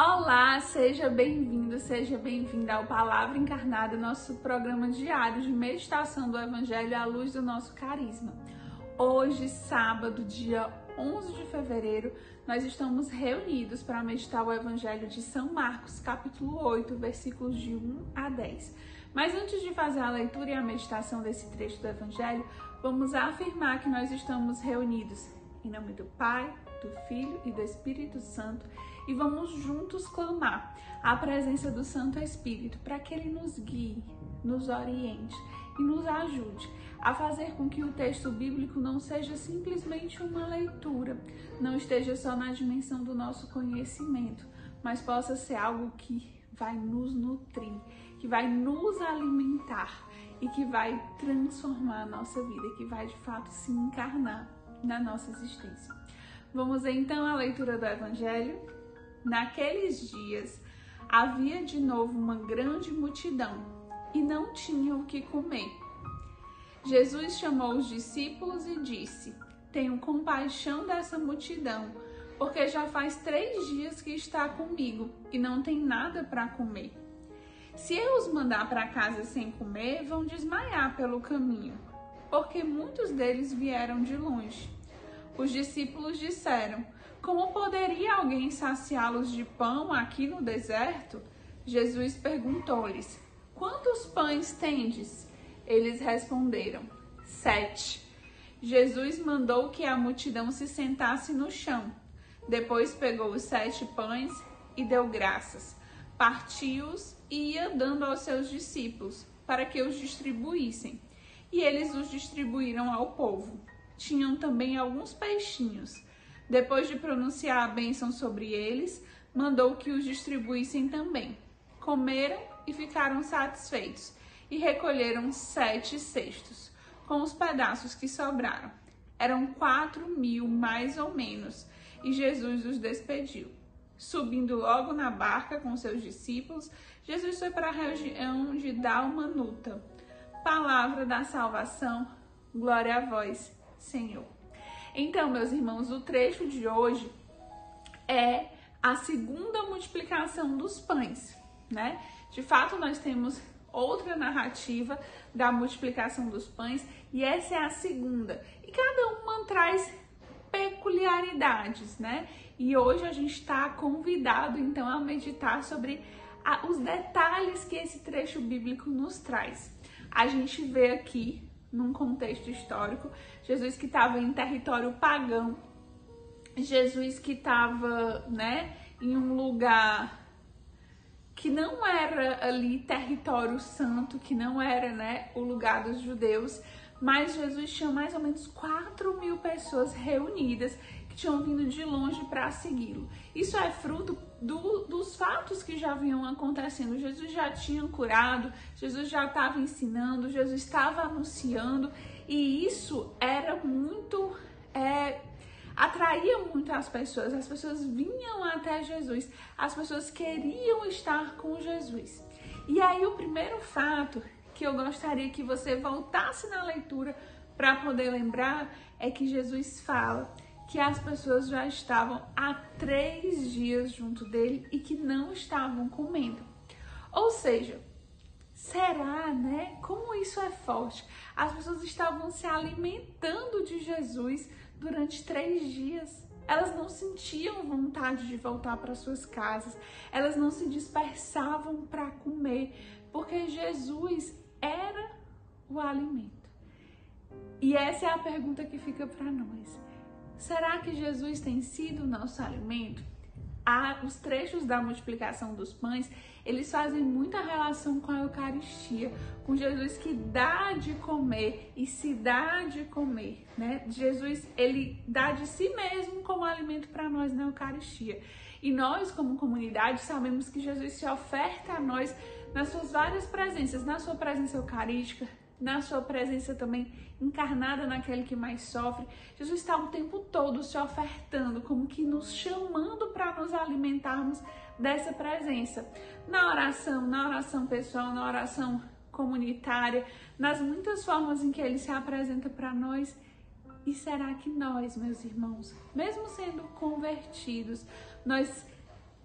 Olá, seja bem-vindo, seja bem-vinda ao Palavra Encarnada, nosso programa diário de meditação do Evangelho à luz do nosso carisma. Hoje, sábado, dia 11 de fevereiro, nós estamos reunidos para meditar o Evangelho de São Marcos, capítulo 8, versículos de 1 a 10. Mas antes de fazer a leitura e a meditação desse trecho do Evangelho, vamos afirmar que nós estamos reunidos em nome do Pai, do Filho e do Espírito Santo e vamos juntos clamar a presença do Santo Espírito para que ele nos guie, nos oriente e nos ajude a fazer com que o texto bíblico não seja simplesmente uma leitura, não esteja só na dimensão do nosso conhecimento, mas possa ser algo que vai nos nutrir, que vai nos alimentar e que vai transformar a nossa vida, que vai de fato se encarnar na nossa existência. Vamos então à leitura do Evangelho. Naqueles dias havia de novo uma grande multidão e não tinham o que comer. Jesus chamou os discípulos e disse: Tenho compaixão dessa multidão, porque já faz três dias que está comigo e não tem nada para comer. Se eu os mandar para casa sem comer, vão desmaiar pelo caminho, porque muitos deles vieram de longe. Os discípulos disseram: Como poderia alguém saciá-los de pão aqui no deserto? Jesus perguntou-lhes: Quantos pães tendes? Eles responderam: Sete. Jesus mandou que a multidão se sentasse no chão. Depois pegou os sete pães e deu graças, partiu-os e ia dando aos seus discípulos para que os distribuíssem. E eles os distribuíram ao povo tinham também alguns peixinhos. Depois de pronunciar a bênção sobre eles, mandou que os distribuíssem também. Comeram e ficaram satisfeitos, e recolheram sete cestos, com os pedaços que sobraram. Eram quatro mil, mais ou menos, e Jesus os despediu. Subindo logo na barca com seus discípulos, Jesus foi para a região de Dalmanuta. Palavra da salvação, glória a vós, Senhor. Então, meus irmãos, o trecho de hoje é a segunda multiplicação dos pães, né? De fato, nós temos outra narrativa da multiplicação dos pães e essa é a segunda. E cada uma traz peculiaridades, né? E hoje a gente está convidado então a meditar sobre a, os detalhes que esse trecho bíblico nos traz. A gente vê aqui num contexto histórico, Jesus que estava em território pagão, Jesus que estava, né, em um lugar que não era ali território santo, que não era, né, o lugar dos judeus, mas Jesus tinha mais ou menos 4 mil pessoas reunidas tinham vindo de longe para segui-lo. Isso é fruto do, dos fatos que já vinham acontecendo. Jesus já tinha curado, Jesus já estava ensinando, Jesus estava anunciando, e isso era muito. É, atraía muito as pessoas, as pessoas vinham até Jesus, as pessoas queriam estar com Jesus. E aí, o primeiro fato que eu gostaria que você voltasse na leitura para poder lembrar é que Jesus fala que as pessoas já estavam há três dias junto dele e que não estavam comendo. Ou seja, será, né? Como isso é forte? As pessoas estavam se alimentando de Jesus durante três dias. Elas não sentiam vontade de voltar para suas casas, elas não se dispersavam para comer, porque Jesus era o alimento. E essa é a pergunta que fica para nós. Será que Jesus tem sido o nosso alimento? Ah, os trechos da multiplicação dos pães, eles fazem muita relação com a Eucaristia, com Jesus que dá de comer e se dá de comer, né? Jesus, ele dá de si mesmo como alimento para nós na Eucaristia. E nós, como comunidade, sabemos que Jesus se oferta a nós nas suas várias presenças, na sua presença eucarística, na sua presença também encarnada naquele que mais sofre. Jesus está o tempo todo se ofertando, como que nos chamando para nos alimentarmos dessa presença. Na oração, na oração pessoal, na oração comunitária, nas muitas formas em que ele se apresenta para nós. E será que nós, meus irmãos, mesmo sendo convertidos, nós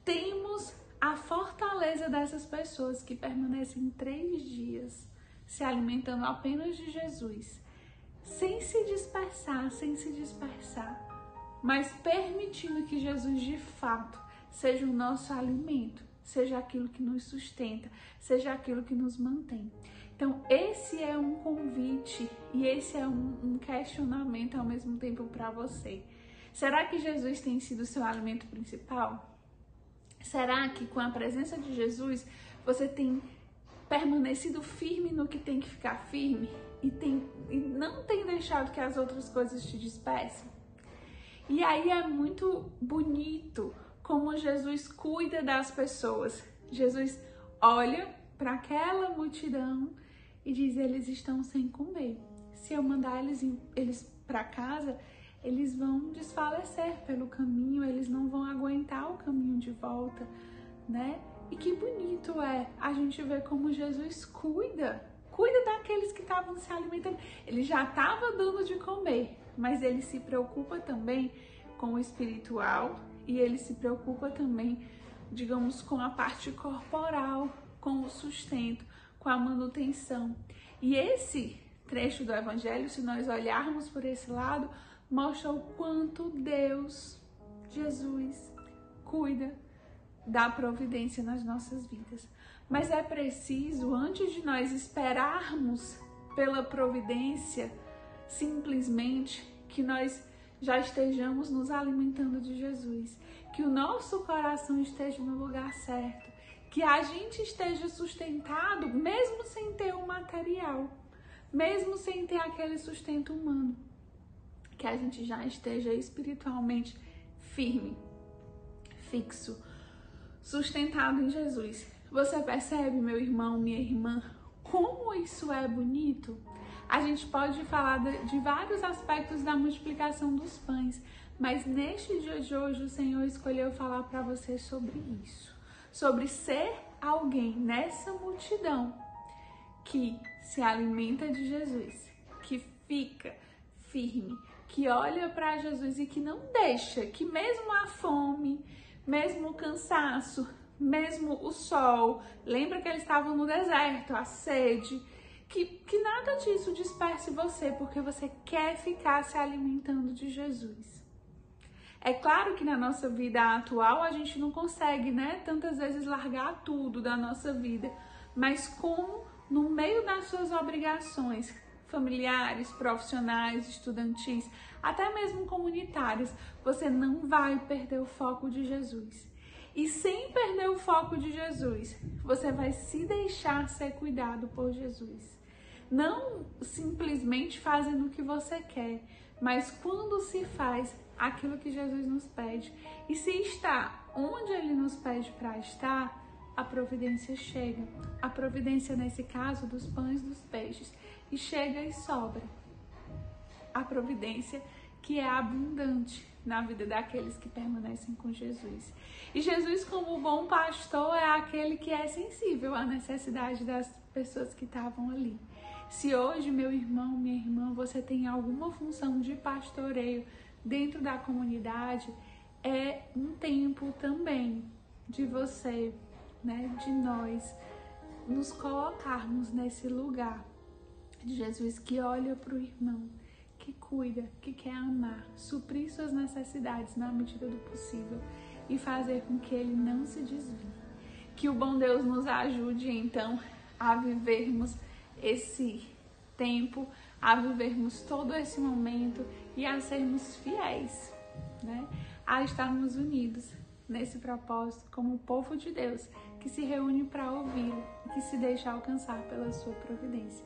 temos a fortaleza dessas pessoas que permanecem três dias se alimentando apenas de Jesus, sem se dispersar, sem se dispersar, mas permitindo que Jesus de fato seja o nosso alimento, seja aquilo que nos sustenta, seja aquilo que nos mantém. Então, esse é um convite e esse é um, um questionamento ao mesmo tempo para você. Será que Jesus tem sido o seu alimento principal? Será que com a presença de Jesus você tem permanecido firme no que tem que ficar firme e, tem, e não tem deixado que as outras coisas te dispersem? E aí é muito bonito como Jesus cuida das pessoas. Jesus olha para aquela multidão e diz: eles estão sem comer. Se eu mandar eles, eles para casa, eles vão desfalecer pelo caminho, eles não vão aguentar o caminho de volta, né? E que bonito é a gente ver como Jesus cuida, cuida daqueles que estavam se alimentando. Ele já estava dando de comer, mas ele se preocupa também com o espiritual e ele se preocupa também, digamos, com a parte corporal, com o sustento, com a manutenção. E esse trecho do evangelho, se nós olharmos por esse lado, mostra o quanto Deus, Jesus, cuida da providência nas nossas vidas. Mas é preciso, antes de nós esperarmos pela providência, simplesmente que nós já estejamos nos alimentando de Jesus, que o nosso coração esteja no lugar certo, que a gente esteja sustentado mesmo sem ter o material, mesmo sem ter aquele sustento humano. Que a gente já esteja espiritualmente firme, fixo, sustentado em Jesus. Você percebe, meu irmão, minha irmã, como isso é bonito? A gente pode falar de, vários aspectos da multiplicação dos pães, mas neste dia de hoje o Senhor escolheu falar para você sobre isso, sobre ser alguém nessa multidão que se alimenta de Jesus, que fica firme, que olha para Jesus e que não deixa que mesmo a fome, mesmo o cansaço, mesmo o sol, lembra que eles estavam no deserto, a sede, que, que nada disso disperse você, porque você quer ficar se alimentando de Jesus. É claro que na nossa vida atual a gente não consegue, né, tantas vezes largar tudo da nossa vida, mas como no meio das suas obrigações, familiares, profissionais, estudantis, até mesmo comunitários, você não vai perder o foco de Jesus. E sem perder o foco de Jesus, você vai se deixar ser cuidado por Jesus. Não simplesmente fazendo o que você quer, mas quando se faz aquilo que Jesus nos pede. E se está onde ele nos pede para estar, a providência chega. A providência, nesse caso, dos pães dos peixes e chega e sobra. A providência que é abundante na vida daqueles que permanecem com Jesus. E Jesus, como bom pastor, é aquele que é sensível à necessidade das pessoas que estavam ali. Se hoje, meu irmão, minha irmã, você tem alguma função de pastoreio dentro da comunidade, é um tempo também de você, né, de nós, nos colocarmos nesse lugar de Jesus que olha para o irmão, que cuida, que quer amar, suprir suas necessidades na medida do possível e fazer com que ele não se desvie. Que o bom Deus nos ajude então a vivermos esse tempo, a vivermos todo esse momento e a sermos fiéis, né? A estarmos unidos nesse propósito como povo de Deus que se reúne para ouvi-lo e que se deixa alcançar pela sua providência.